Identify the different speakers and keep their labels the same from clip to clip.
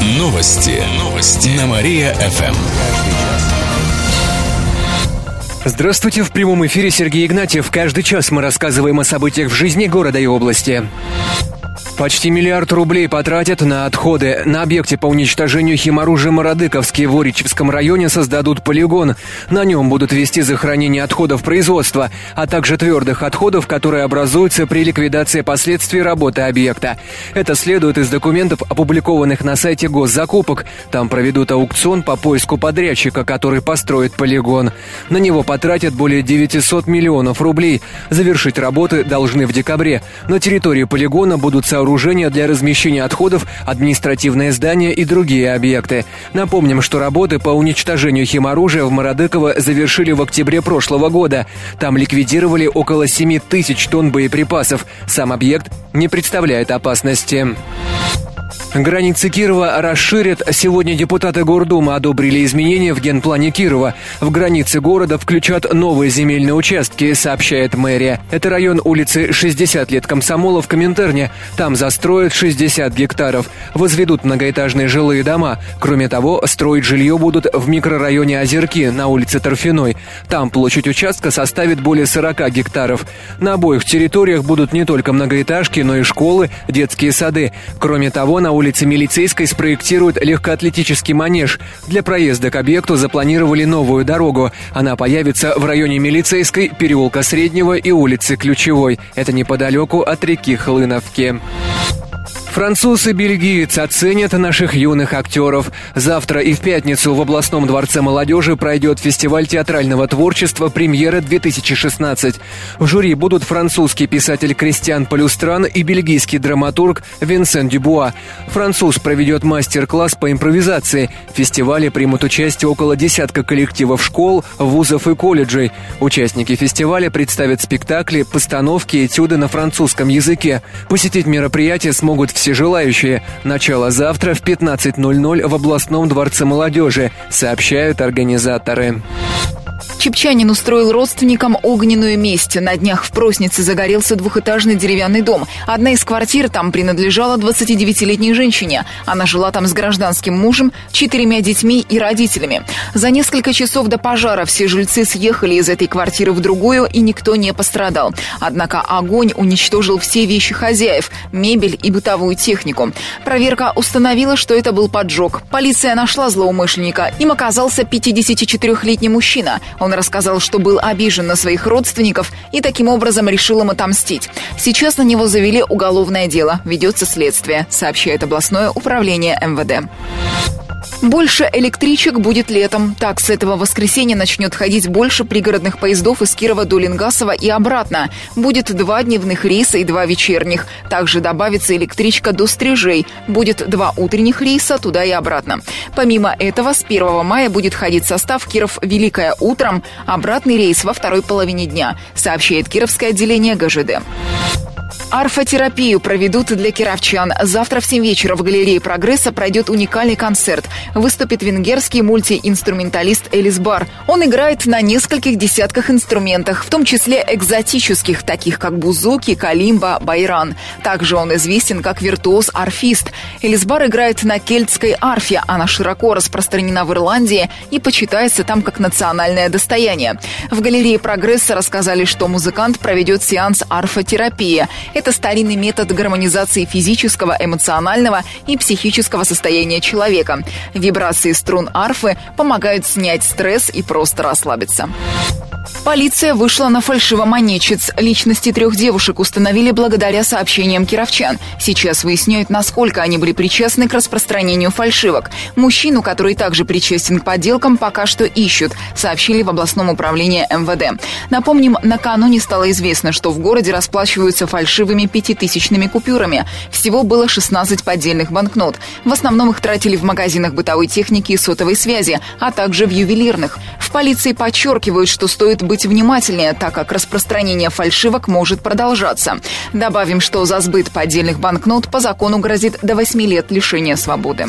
Speaker 1: Новости. Новости. На Мария-ФМ.
Speaker 2: Здравствуйте, в прямом эфире Сергей Игнатьев. Каждый час мы рассказываем о событиях в жизни города и области. Почти миллиард рублей потратят на отходы. На объекте по уничтожению химоружия Мародыковский в Оричевском районе создадут полигон. На нем будут вести захоронение отходов производства, а также твердых отходов, которые образуются при ликвидации последствий работы объекта. Это следует из документов, опубликованных на сайте госзакупок. Там проведут аукцион по поиску подрядчика, который построит полигон. На него потратят более 900 миллионов рублей. Завершить работы должны в декабре. На территории полигона будут сооружены сооружения для размещения отходов, административные здания и другие объекты. Напомним, что работы по уничтожению химоружия в Мародыково завершили в октябре прошлого года. Там ликвидировали около 7 тысяч тонн боеприпасов. Сам объект не представляет опасности. Границы Кирова расширят. Сегодня депутаты Гордумы одобрили изменения в генплане Кирова. В границы города включат новые земельные участки, сообщает мэрия. Это район улицы 60 лет комсомола в Коминтерне. Там застроят 60 гектаров. Возведут многоэтажные жилые дома. Кроме того, строить жилье будут в микрорайоне Озерки на улице Торфяной. Там площадь участка составит более 40 гектаров. На обоих территориях будут не только многоэтажки, но и школы, детские сады. Кроме того, на улице Милицейской спроектируют легкоатлетический манеж. Для проезда к объекту запланировали новую дорогу. Она появится в районе Милицейской, переулка Среднего и улицы Ключевой. Это неподалеку от реки Хлыновки. Француз и бельгиец оценят наших юных актеров. Завтра и в пятницу в областном дворце молодежи пройдет фестиваль театрального творчества «Премьера-2016». В жюри будут французский писатель Кристиан Полюстран и бельгийский драматург Винсен Дюбуа. Француз проведет мастер-класс по импровизации. В фестивале примут участие около десятка коллективов школ, вузов и колледжей. Участники фестиваля представят спектакли, постановки, этюды на французском языке. Посетить мероприятие смогут все желающие. Начало завтра в 15.00 в областном дворце молодежи, сообщают организаторы.
Speaker 3: Чепчанин устроил родственникам огненную месть. На днях в Проснице загорелся двухэтажный деревянный дом. Одна из квартир там принадлежала 29-летней женщине. Она жила там с гражданским мужем, четырьмя детьми и родителями. За несколько часов до пожара все жильцы съехали из этой квартиры в другую, и никто не пострадал. Однако огонь уничтожил все вещи хозяев, мебель и бытовую технику. Проверка установила, что это был поджог. Полиция нашла злоумышленника. Им оказался 54-летний мужчина. Он он рассказал, что был обижен на своих родственников и таким образом решил им отомстить. Сейчас на него завели уголовное дело. Ведется следствие, сообщает областное управление МВД. Больше электричек будет летом. Так, с этого воскресенья начнет ходить больше пригородных поездов из Кирова до Лингасова и обратно. Будет два дневных рейса и два вечерних. Также добавится электричка до Стрижей. Будет два утренних рейса туда и обратно. Помимо этого, с 1 мая будет ходить состав Киров-Великое утром, обратный рейс во второй половине дня, сообщает Кировское отделение ГЖД. Арфотерапию проведут для кировчан. Завтра в 7 вечера в галерее «Прогресса» пройдет уникальный концерт. Выступит венгерский мультиинструменталист Элис Бар. Он играет на нескольких десятках инструментах, в том числе экзотических, таких как бузуки, калимба, байран. Также он известен как виртуоз-арфист. Элис Бар играет на кельтской арфе. Она широко распространена в Ирландии и почитается там как национальное достояние. В галерее «Прогресса» рассказали, что музыкант проведет сеанс арфотерапии. Это старинный метод гармонизации физического, эмоционального и психического состояния человека. Вибрации струн арфы помогают снять стресс и просто расслабиться. Полиция вышла на фальшивомонетчиц. Личности трех девушек установили благодаря сообщениям кировчан. Сейчас выясняют, насколько они были причастны к распространению фальшивок. Мужчину, который также причастен к подделкам, пока что ищут, сообщили в областном управлении МВД. Напомним, накануне стало известно, что в городе расплачиваются фальшивыми пятитысячными купюрами. Всего было 16 поддельных банкнот. В основном их тратили в магазинах бытовой техники и сотовой связи, а также в ювелирных. В полиции подчеркивают, что стоит быть внимательнее, так как распространение фальшивок может продолжаться. Добавим, что за сбыт поддельных банкнот по закону грозит до 8 лет лишения свободы.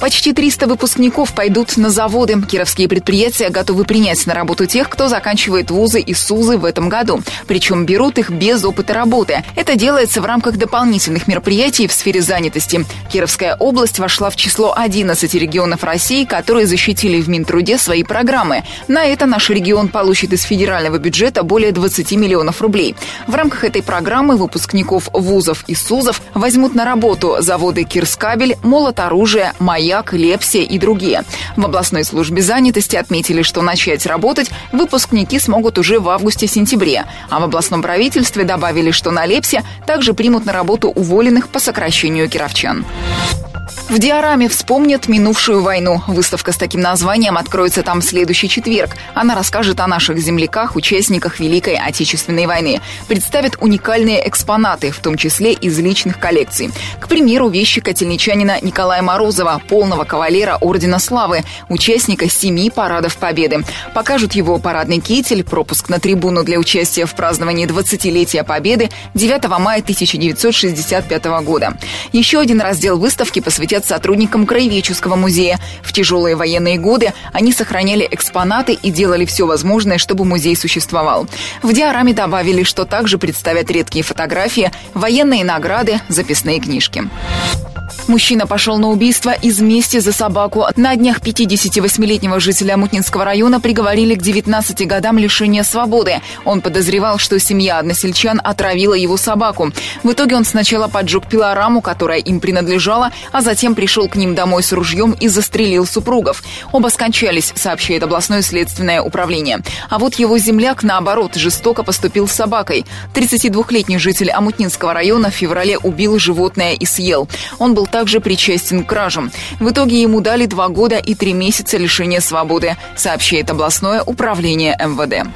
Speaker 3: Почти 300 выпускников пойдут на заводы. Кировские предприятия готовы принять на работу тех, кто заканчивает вузы и СУЗы в этом году. Причем берут их без опыта работы. Это делается в рамках дополнительных мероприятий в сфере занятости. Кировская область вошла в число 11 регионов России, которые защитили в Минтруде свои программы. На это наш регион получит из федерального бюджета более 20 миллионов рублей. В рамках этой программы выпускников вузов и СУЗов возьмут на работу заводы «Кирскабель», «Молот оружия», «Маяк», «Лепсия» и другие. В областной службе занятости отметили, что начать работать выпускники смогут уже в августе-сентябре. А в областном правительстве добавили, что на Лепсе также примут на работу уволенных по сокращению кировчан. В диораме вспомнят минувшую войну. Выставка с таким названием откроется там в следующий четверг. Она расскажет о наших земляках, участниках Великой Отечественной войны. Представит уникальные экспонаты, в том числе из личных коллекций. К примеру, вещи котельничанина Николая Морозова, полного кавалера Ордена Славы, участника семи парадов Победы. Покажут его парадный китель, пропуск на трибуну для участия в праздновании 20-летия Победы 9 мая 1965 года. Еще один раздел выставки посвятят принадлежат сотрудникам Краеведческого музея. В тяжелые военные годы они сохраняли экспонаты и делали все возможное, чтобы музей существовал. В диораме добавили, что также представят редкие фотографии, военные награды, записные книжки. Мужчина пошел на убийство из мести за собаку. На днях 58-летнего жителя Мутнинского района приговорили к 19 годам лишения свободы. Он подозревал, что семья односельчан отравила его собаку. В итоге он сначала поджег пилораму, которая им принадлежала, а затем пришел к ним домой с ружьем и застрелил супругов. Оба скончались, сообщает областное следственное управление. А вот его земляк, наоборот, жестоко поступил с собакой. 32-летний житель Амутнинского района в феврале убил животное и съел. Он был также причастен к кражам. В итоге ему дали два года и три месяца лишения свободы, сообщает областное управление МВД.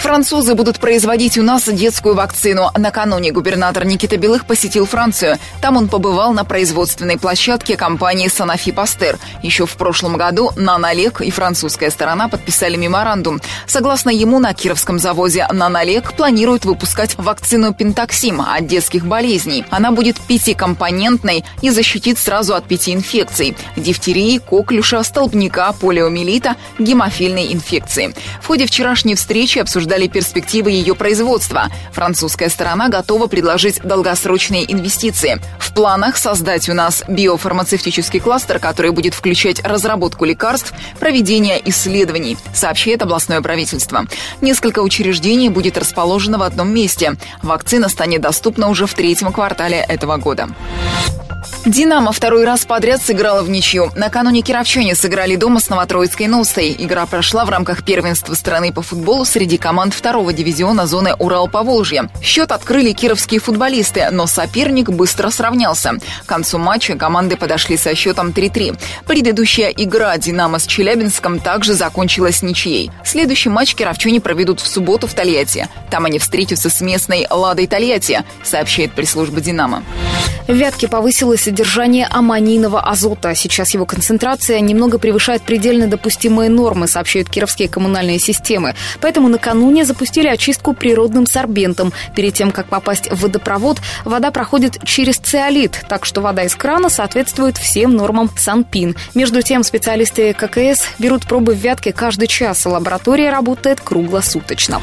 Speaker 3: Французы будут производить у нас детскую вакцину. Накануне губернатор Никита Белых посетил Францию. Там он побывал на производственной площадке компании Sanofi Pasteur. Еще в прошлом году Нанолек и французская сторона подписали меморандум. Согласно ему, на кировском заводе Нанолек планируют выпускать вакцину Пентаксим от детских болезней. Она будет пятикомпонентной и защитит сразу от пяти инфекций – дифтерии, коклюша, столбняка, полиомиелита, гемофильной инфекции. В ходе вчерашней встречи обсуждали обсуждали перспективы ее производства. Французская сторона готова предложить долгосрочные инвестиции. В планах создать у нас биофармацевтический кластер, который будет включать разработку лекарств, проведение исследований, сообщает областное правительство. Несколько учреждений будет расположено в одном месте. Вакцина станет доступна уже в третьем квартале этого года. «Динамо» второй раз подряд сыграла в ничью. Накануне кировчане сыграли дома с Новотроицкой Ностой. Игра прошла в рамках первенства страны по футболу среди команд второго дивизиона зоны Урал-Поволжье. Счет открыли кировские футболисты, но соперник быстро сравнялся. К концу матча команды подошли со счетом 3-3. Предыдущая игра «Динамо» с Челябинском также закончилась ничьей. Следующий матч кировчане проведут в субботу в Тольятти. Там они встретятся с местной «Ладой Тольятти», сообщает пресс-служба «Динамо».
Speaker 4: В Вятке повысилось содержание аммонийного азота. Сейчас его концентрация немного превышает предельно допустимые нормы, сообщают кировские коммунальные системы. Поэтому накануне запустили очистку природным сорбентом. Перед тем, как попасть в водопровод, вода проходит через циолит, так что вода из крана соответствует всем нормам Санпин. Между тем, специалисты ККС берут пробы в Вятке каждый час. Лаборатория работает круглосуточно.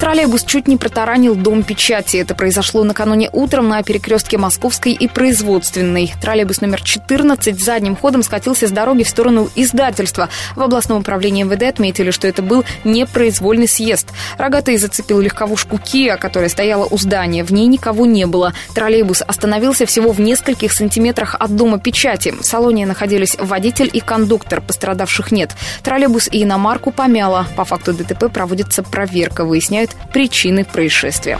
Speaker 4: Троллейбус чуть не протаранил дом печати. Это произошло накануне утром на перекрестке Московской и Производственной Лениной. Троллейбус номер 14 задним ходом скатился с дороги в сторону издательства. В областном управлении МВД отметили, что это был непроизвольный съезд. Рогатый зацепил легковушку Kia, которая стояла у здания. В ней никого не было. Троллейбус остановился всего в нескольких сантиметрах от дома печати. В салоне находились водитель и кондуктор. Пострадавших нет. Троллейбус и иномарку помяло. По факту ДТП проводится проверка. Выясняют причины происшествия.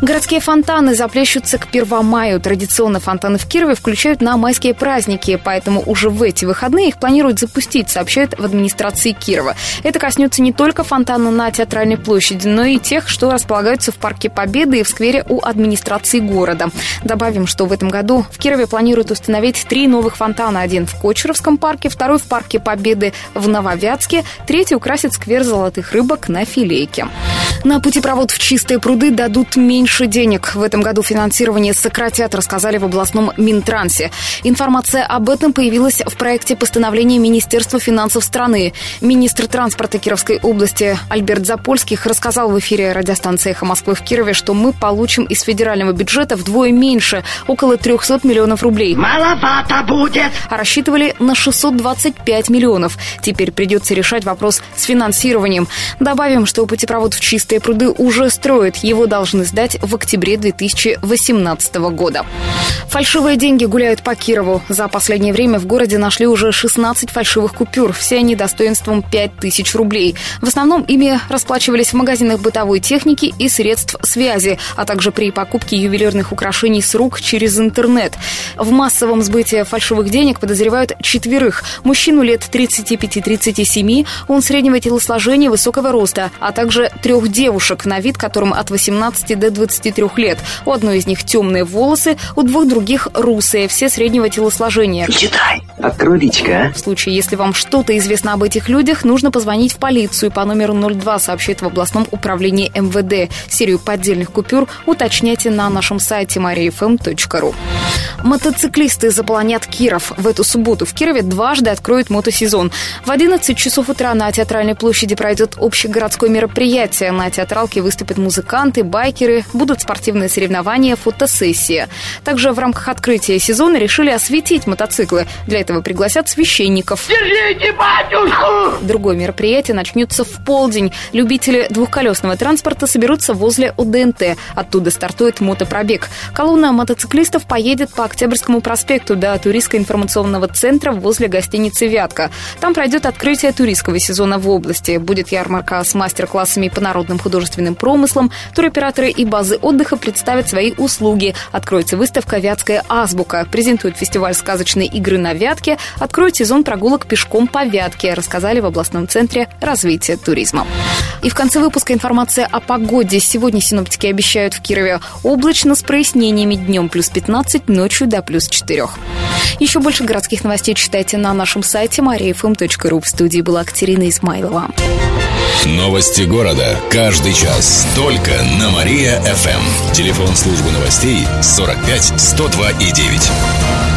Speaker 4: Городские фонтаны заплещутся к Первомаю. Традиционно фонтаны в Кирове включают на майские праздники, поэтому уже в эти выходные их планируют запустить, сообщают в администрации Кирова. Это коснется не только фонтана на Театральной площади, но и тех, что располагаются в Парке Победы и в сквере у администрации города. Добавим, что в этом году в Кирове планируют установить три новых фонтана. Один в Кочеровском парке, второй в Парке Победы в Нововятске, третий украсит сквер золотых рыбок на Филейке. На путепровод в чистые пруды дадут меньше денег. В этом году финансирование сократят, рассказали в областном Минтрансе. Информация об этом появилась в проекте постановления Министерства финансов страны. Министр транспорта Кировской области Альберт Запольских рассказал в эфире радиостанции «Эхо Москвы» в Кирове, что мы получим из федерального бюджета вдвое меньше, около 300 миллионов рублей.
Speaker 5: Маловато будет!
Speaker 4: А рассчитывали на 625 миллионов. Теперь придется решать вопрос с финансированием. Добавим, что путепровод в Чистые пруды уже строят. Его должны сдать в октябре 2018 года. Фальшивые деньги гуляют по Кирову. За последнее время в городе нашли уже 16 фальшивых купюр. Все они достоинством 5000 рублей. В основном ими расплачивались в магазинах бытовой техники и средств связи, а также при покупке ювелирных украшений с рук через интернет. В массовом сбытии фальшивых денег подозревают четверых. Мужчину лет 35-37, он среднего телосложения, высокого роста, а также трех девушек, на вид которым от 18 до 23 лет. У одной из них темные волосы, у двух других русые, все среднего телосложения.
Speaker 5: Читай. Открой личка,
Speaker 4: В случае, если вам что-то известно об этих людях, нужно позвонить в полицию по номеру 02, сообщит в областном управлении МВД. Серию поддельных купюр уточняйте на нашем сайте mariafm.ru. Мотоциклисты заполонят Киров. В эту субботу в Кирове дважды откроют мотосезон. В 11 часов утра на Театральной площади пройдет общегородское мероприятие. На театралке выступят музыканты, байкеры, будут спортивные соревнования, фотосессия. Также в рамках открытия сезона решили осветить мотоциклы. Для этого пригласят священников.
Speaker 5: Держите батюшку!
Speaker 4: Другое мероприятие начнется в полдень. Любители двухколесного транспорта соберутся возле ОДНТ. Оттуда стартует мотопробег. Колонна мотоциклистов поедет по Октябрьскому проспекту до туристско-информационного центра возле гостиницы «Вятка». Там пройдет открытие туристского сезона в области. Будет ярмарка с мастер-классами по народным художественным промыслам. Туроператоры и базы отдыха представят свои услуги. Откроется выставка «Вятская азбука». Презентует фестиваль сказочной игры на Вятке. Откроет сезон прогулок пешком по Вятке, рассказали в областном центре развития туризма. И в конце выпуска информация о погоде. Сегодня синоптики обещают в Кирове облачно с прояснениями днем плюс 15, ночью до плюс 4. Еще больше городских новостей читайте на нашем сайте mariafm.ru. В студии была Катерина Измайлова.
Speaker 1: Новости города. Каждый час. Только на Мария-ФМ. Телефон службы новостей 45 102 и 9.